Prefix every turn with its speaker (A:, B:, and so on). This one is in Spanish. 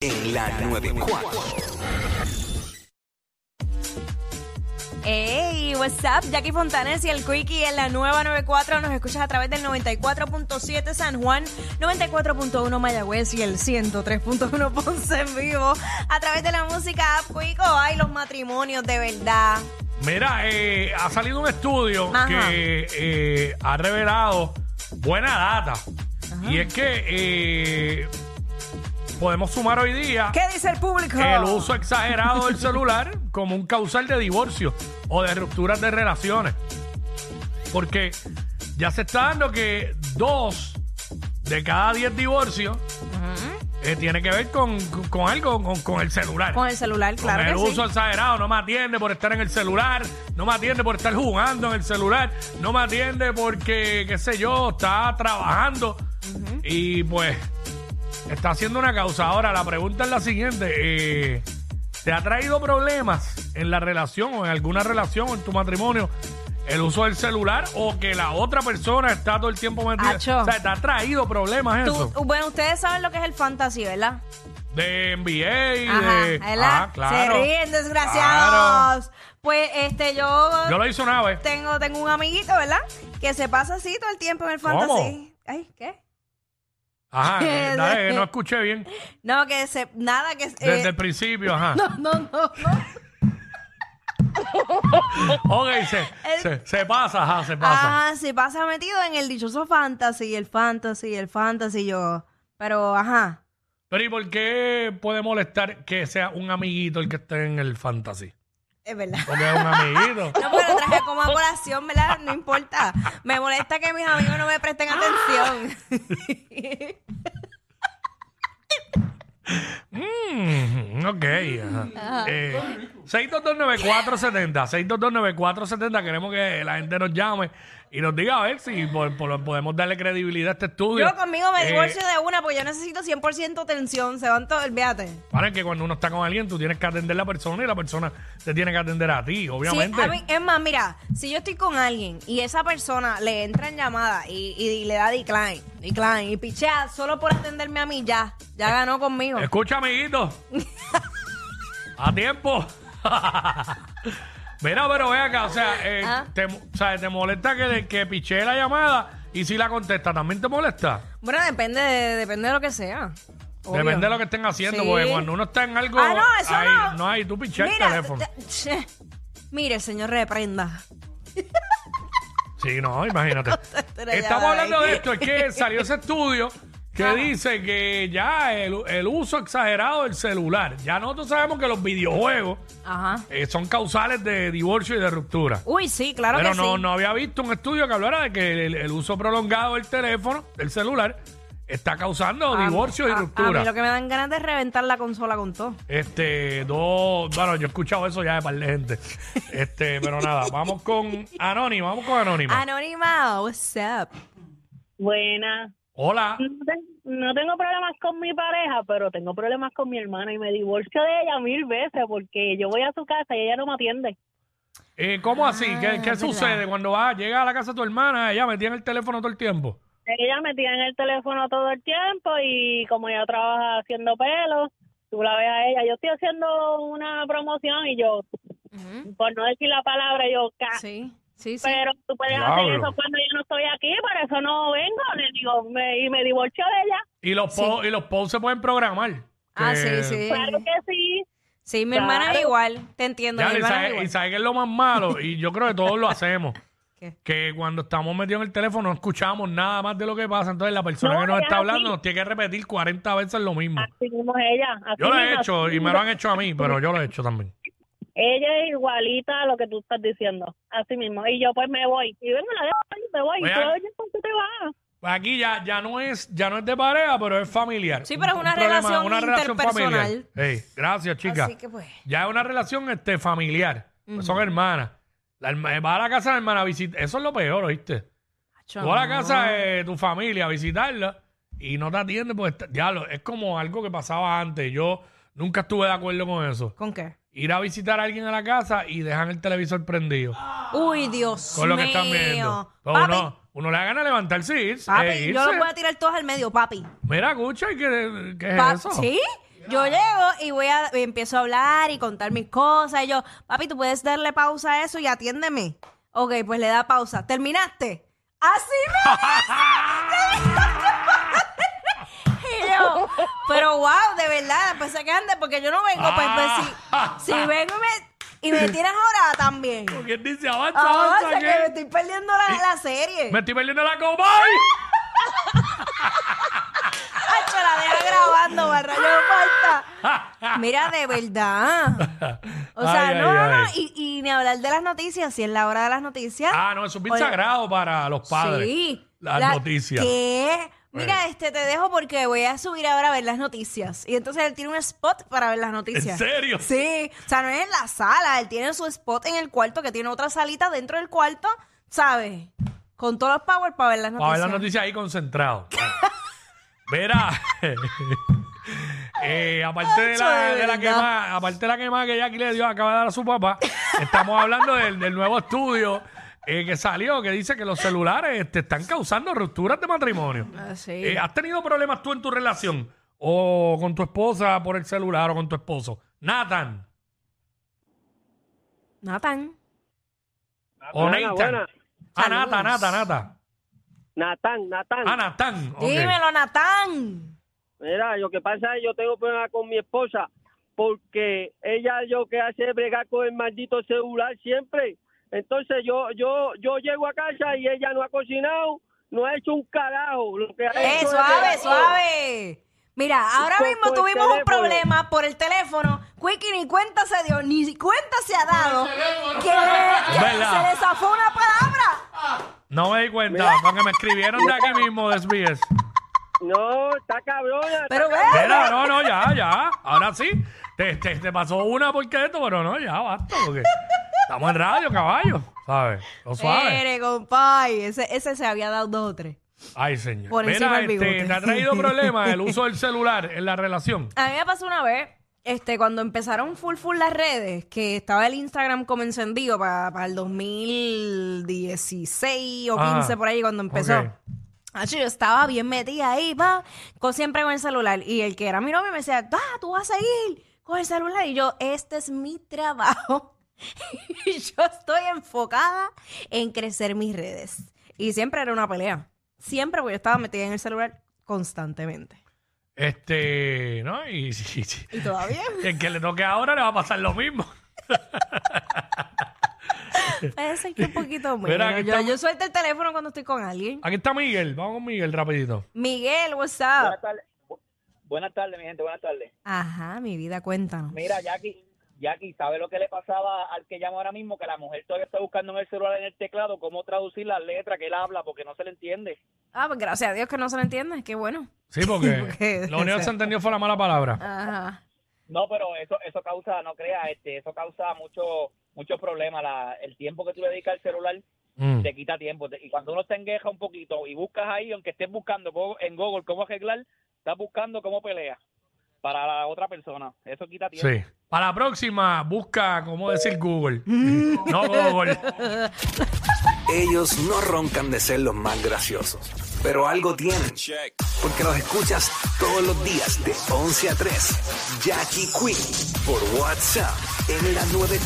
A: en la 94.
B: Hey, what's up? Jackie Fontanes y el Quickie en la nueva 94. Nos escuchas a través del 94.7 San Juan, 94.1 Mayagüez y el 103.1 Ponce en vivo. A través de la música App Quico. Ay, los matrimonios de verdad.
C: Mira, eh, ha salido un estudio
B: Ajá.
C: que eh, ha revelado buena data. Y es que eh, podemos sumar hoy día
B: ¿Qué dice el público?
C: el uso exagerado del celular como un causal de divorcio o de rupturas de relaciones. Porque ya se está dando que dos de cada diez divorcios eh, tiene que ver con, con- con algo, con, con el celular.
B: Con el celular, claro
C: el
B: que
C: uso
B: sí.
C: exagerado, no me atiende por estar en el celular, no me atiende por estar jugando en el celular, no me atiende porque, qué sé yo, está trabajando y pues está haciendo una causa. Ahora, la pregunta es la siguiente, eh, ¿te ha traído problemas en la relación o en alguna relación o en tu matrimonio? El uso del celular o que la otra persona está todo el tiempo metida.
B: Acho.
C: O sea, ¿te ha traído problemas
B: Tú-
C: eso?
B: bueno, ustedes saben lo que es el fantasy, ¿verdad?
C: De NBA,
B: Ajá,
C: de...
B: ¿verdad?
C: Ah, claro.
B: Se ríen, desgraciados. Pues este, yo,
C: Yo lo hice una vez.
B: tengo, tengo un amiguito, ¿verdad? Que se pasa así todo el tiempo en el
C: ¿Cómo?
B: fantasy. Ay, ¿qué?
C: Ajá, eh, que no escuché bien.
B: No, que se, nada que... eh,
C: Desde el principio, ajá.
B: no, no, no, no.
C: Ok, se, se, se pasa, ajá, se pasa.
B: Ajá, se pasa metido en el dichoso fantasy, el fantasy, el fantasy, yo. Pero, ajá.
C: Pero ¿y por qué puede molestar que sea un amiguito el que esté en el fantasy?
B: Es verdad.
C: Porque es un amiguito.
B: No, pero lo traje como a colación, ¿verdad? No importa. Me molesta que mis amigos no me presten atención.
C: Mm, ok, ajá. Eh, 6229470, 6229470, queremos que la gente nos llame y nos diga a ver si por- por- podemos darle credibilidad a este estudio.
B: Yo conmigo me
C: Eh,
B: divorcio de una porque yo necesito 100% atención. Se van todos, olvídate.
C: Para que cuando uno está con alguien, tú tienes que atender a la persona y la persona te tiene que atender a ti,
B: Sí,
C: obviamente.
B: a mí- es más, mira, si yo estoy con alguien y esa persona le entra en llamada y, y le da decline, decline, y pichea solo por atenderme a mí, ya, ya ganó conmigo.
C: Escucha, amiguito. a tiempo. Mira, pero ve acá, o sea, eh,
B: Ah.
C: te, o sea, te molesta que, que piche la llamada y si la contesta, ¿también te molesta?
B: Bueno, depende de, depende de lo que sea. Obvio.
C: Depende de lo que estén haciendo,
B: Sí.
C: porque cuando uno está en algo,
B: Ah, no, eso
C: ahí,
B: no.
C: no hay, tú pichas el
B: Mira,
C: teléfono.
B: te- che, mire, señor, reprenda.
C: Sí, no, imagínate. Estamos hablando
B: ahí.
C: de esto, es que salió ese estudio que
B: Ajá.
C: dice que ya el, el uso exagerado del celular, ya nosotros sabemos que los videojuegos
B: Ajá.
C: eh, son causales de divorcio y de ruptura.
B: Uy, sí, claro
C: Pero
B: que
C: no,
B: sí.
C: no había visto un estudio que hablara de que el, el uso prolongado del teléfono, del celular, está causando
B: A-
C: divorcio y
B: a-
C: ruptura.
B: A mí lo que me dan ganas de reventar la consola con todo.
C: Este, dos, bueno, yo he escuchado eso ya de par de gente. Este, pero nada, vamos con Anónima, vamos con Anónima.
B: Anónima, what's up?
D: Buena.
C: Hola.
D: No, te- no tengo problemas con mi pareja, pero tengo problemas con mi hermana y me divorcio de ella mil veces porque yo voy a su casa y ella no me atiende.
C: Eh, ¿Cómo así? ¿Qué,
B: Ah,
C: qué
B: es
C: sucede cuando va, llega a la casa de tu hermana, ella metía en el teléfono todo el tiempo?
D: Ella me tiene en el teléfono todo el tiempo y como ella trabaja haciendo pelos, tú la ves a ella. Yo estoy haciendo una promoción y yo, por no decir la palabra, yo,
B: Sí, sí, sí.
D: pero tú puedes
C: Diablo.
D: hacer eso cuando yo no estoy aquí, por eso no vengo. Le digo, me, y me divorcio de ella.
C: Y los, po- y los posts se pueden programar.
B: Ah,
C: Que-
B: sí, sí.
D: Claro que sí.
B: Sí, mi hermana es
D: Claro.
B: igual, te entiendo.
C: Ya,
B: mi
C: y
B: hermana es
C: sabe-
B: igual.
C: y sabe que es lo más malo, y yo creo que todos lo hacemos.
B: ¿Qué?
C: Que cuando estamos metidos en el teléfono no escuchamos nada más de lo que pasa. Entonces la persona
D: No,
C: que nos está
D: es
C: hablando nos tiene que repetir 40 veces lo mismo.
D: Así mismo es ella. Así
C: Yo lo he
D: mismo,
C: hecho
D: así
C: y me
D: mismo.
C: lo han hecho a mí, pero yo lo he hecho también.
D: Ella es igualita a lo que tú estás diciendo, así mismo. Y yo pues me voy. Y venga, la dejo ahí, me voy.
C: Oye,
D: y tú, oye, ¿por qué te vas?
C: Pues aquí ya, ya no es ya no es de pareja, pero es familiar.
B: Sí, pero es
C: Un
B: una
C: problema,
B: relación
C: una relación familiar. gracias, chica.
B: Así que pues.
C: Ya es una relación este, familiar. Pues Son hermanas. La herma- va a la casa de la hermana a visitar. Eso es lo peor, ¿oíste?
B: acho,
C: Tú a la casa de tu familia a visitarla y no te atiende, pues está- diablo, es como algo que pasaba antes. Yo nunca estuve de acuerdo con eso.
B: ¿Con qué?
C: Ir a visitar a alguien a la casa y dejan el televisor prendido
B: Uy, Dios
C: con lo que
B: mío.
C: están viendo. Pero
B: Papi,
C: uno, uno le da ganas de levantarse y irse.
B: papi, yo los
C: irse.
B: voy a tirar todos al medio, papi.
C: Mira, escucha, ¿y qué, qué es
B: Pa-
C: eso?
B: ¿Sí? Yo llego y voy a y empiezo a hablar y contar mis cosas. Y yo, papi, tú puedes darle pausa a eso y atiéndeme. Ok, pues le da pausa. ¿Terminaste? Así me yo, pero wow, de verdad, pues se quejan de porque yo no vengo, pues, pues si, si vengo y me, y me tiras ahora también.
C: Porque él dice, avanza,
B: Avanza,
C: avanza,
B: que me estoy perdiendo la, la serie.
C: me estoy perdiendo la cobay.
B: Hacho, la deja grabando, barra, yo no falta. Mira, de verdad. O sea,
C: Ay,
B: no,
C: ay,
B: no, no.
C: ay.
B: Y, y ni hablar de las noticias. Si es la hora de las noticias.
C: Ah, no, eso es bien
B: Oye,
C: sagrado para los padres.
B: Sí.
C: Las
B: La-
C: noticias.
B: ¿Qué? Mira, este te dejo porque voy a subir ahora a ver las noticias. Y entonces él tiene un spot para ver las noticias.
C: ¿En serio?
B: Sí. O sea, no es en la sala. Él tiene su spot en el cuarto, que tiene otra salita dentro del cuarto, ¿sabes? Con todos los power para ver las
C: Para
B: noticias.
C: ver las noticias ahí concentrado. Verá. eh, aparte de la,
B: de
C: la quema, aparte de la quema que Jackie le dio, acaba de dar a su papá, estamos hablando del, del nuevo estudio eh, que salió, que dice que los celulares te están causando rupturas de matrimonio.
B: Ah, sí.
C: Eh, ¿Has tenido problemas tú en tu relación? O con tu esposa por el celular o con tu esposo. Nathan.
B: Nathan.
C: O
A: Buena,
C: Nathan.
A: buena.
C: Ah,
B: Saludos.
C: Nata, Nata, Nata.
A: Natán, Natán.
C: Ah, Nathan. ok.
B: Dímelo, Nathan.
A: Mira, lo que pasa es que yo tengo problemas con mi esposa porque ella lo que hace es bregar con el maldito celular siempre. Entonces yo yo yo llego a casa y ella no ha cocinado, no ha hecho un carajo. Lo que ha
B: Eh,
A: hecho
B: suave, suave. Mira, ahora
A: Con-
B: mismo
A: por
B: tuvimos un problema por el teléfono. Quickie ni cuenta se dio, ni cuenta se ha dado que, se le zafó una palabra.
C: No me di cuenta, porque me escribieron de aquí mismo de SBS.
A: No, está cabrona.
B: Pero ve,
C: Mira, no, no, ya, ya. Ahora sí. Te, te, te pasó una porque esto, pero no, ya basta. Porque estamos en radio, caballo. ¿Sabes? Lo suave.
B: Mire, compay, ese, ese se había dado dos o tres.
C: Ay, señor.
B: Por encima
C: Mira,
B: del
C: este,
B: bigote.
C: ¿te ha traído problemas el uso del celular en la relación?
B: A mí me pasó una vez, este, cuando empezaron full full las redes, que estaba el Instagram como encendido para el 2016 o
C: Ah,
B: 15 por ahí cuando empezó.
C: ok.
B: Acho, yo estaba bien metida ahí, va, con, siempre con el celular. Y el que era mi novio me decía, ah, tú vas a seguir con el celular. Y yo, este es mi trabajo. y yo estoy enfocada en crecer mis redes. Y siempre era una pelea. Siempre, porque yo estaba metida en el celular constantemente.
C: Este, ¿no? Y, y- y-
B: Y todavía.
C: el que le toque ahora le va a pasar lo mismo.
B: Puede ser que un poquito menos.
C: Mira,
B: yo, suelto el teléfono cuando estoy con alguien.
C: Aquí está Miguel. Vamos con Miguel rapidito.
B: Miguel, what's up?
E: Buenas tardes. Bu- Buenas tardes, mi gente, buenas tardes.
B: Ajá, mi vida, cuéntanos.
E: Mira, Jackie, Jackie, ¿sabe lo que le pasaba al que llama ahora mismo? Que la mujer todavía está buscando en el celular, en el teclado, cómo traducir las letras que él habla porque no se le entiende.
B: Ah, pues gracias a Dios que no se lo entiende, qué bueno.
C: Sí, porque
B: Porque-
C: lo único que se entendió fue la mala palabra.
B: Ajá.
E: No, pero eso eso causa, no creas, este, eso causa mucho muchos problemas. La, el tiempo que tú le dedicas al celular
C: Mm.
E: te quita tiempo. Te- Y cuando uno se engueja un poquito y buscas ahí, aunque estés buscando en Google cómo arreglar, estás buscando cómo pelea para la otra persona. Eso quita tiempo.
C: Sí. Para la próxima, busca cómo decir Google. no Google.
F: Ellos no roncan de ser los más graciosos, pero algo tienen. Porque los escuchas todos los días de 11 a 3. Jackie Quinn por WhatsApp en la 9.